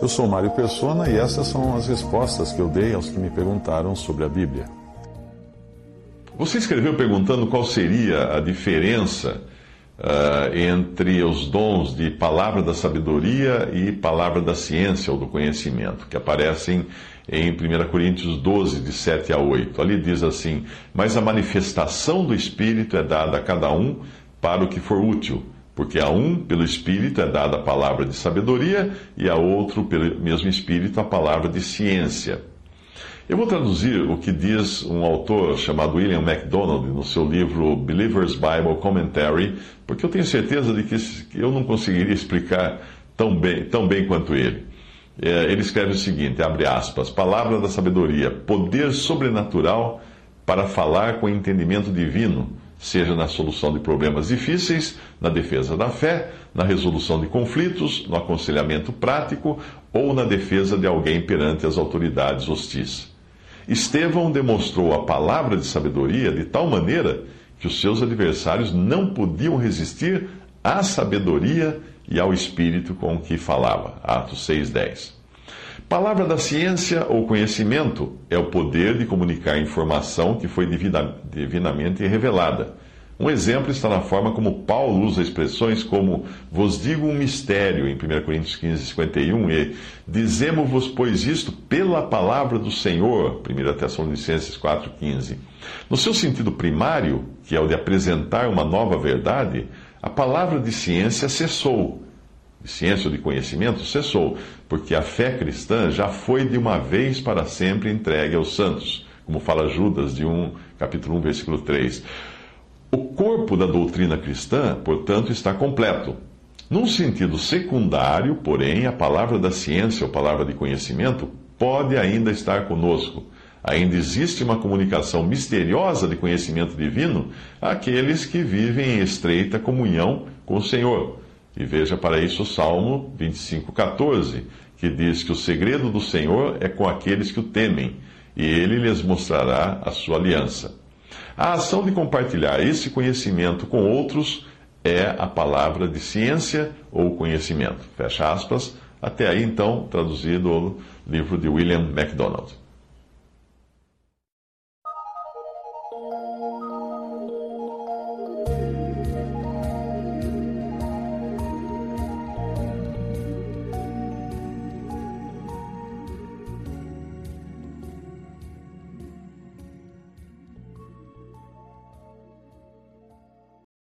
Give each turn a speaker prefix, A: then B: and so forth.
A: Eu sou Mário Persona e essas são as respostas que eu dei aos que me perguntaram sobre a Bíblia.
B: Você escreveu perguntando qual seria a diferença uh, entre os dons de palavra da sabedoria e palavra da ciência ou do conhecimento, que aparecem em 1 Coríntios 12, de 7 a 8. Ali diz assim: Mas a manifestação do Espírito é dada a cada um para o que for útil porque a um, pelo Espírito, é dada a palavra de sabedoria, e a outro, pelo mesmo Espírito, a palavra de ciência. Eu vou traduzir o que diz um autor chamado William MacDonald no seu livro Believer's Bible Commentary, porque eu tenho certeza de que eu não conseguiria explicar tão bem, tão bem quanto ele. É, ele escreve o seguinte, abre aspas, palavra da sabedoria, poder sobrenatural para falar com entendimento divino, seja na solução de problemas difíceis, na defesa da fé, na resolução de conflitos, no aconselhamento prático ou na defesa de alguém perante as autoridades hostis. Estevão demonstrou a palavra de sabedoria de tal maneira que os seus adversários não podiam resistir à sabedoria e ao espírito com que falava. Atos 6:10. Palavra da ciência ou conhecimento é o poder de comunicar informação que foi divinamente revelada. Um exemplo está na forma como Paulo usa expressões como vos digo um mistério, em 1 Coríntios 15, 51, e dizemos-vos, pois, isto pela palavra do Senhor, 1 Tessalonicenses 4, 15. No seu sentido primário, que é o de apresentar uma nova verdade, a palavra de ciência cessou ciência ou de conhecimento cessou, porque a fé cristã já foi de uma vez para sempre entregue aos santos, como fala Judas de 1, capítulo 1, versículo 3. O corpo da doutrina cristã, portanto, está completo. Num sentido secundário, porém, a palavra da ciência ou palavra de conhecimento pode ainda estar conosco. Ainda existe uma comunicação misteriosa de conhecimento divino àqueles que vivem em estreita comunhão com o Senhor. E veja para isso o Salmo 25,14, que diz que o segredo do Senhor é com aqueles que o temem, e ele lhes mostrará a sua aliança. A ação de compartilhar esse conhecimento com outros é a palavra de ciência ou conhecimento. Fecha aspas. Até aí, então, traduzido o livro de William MacDonald.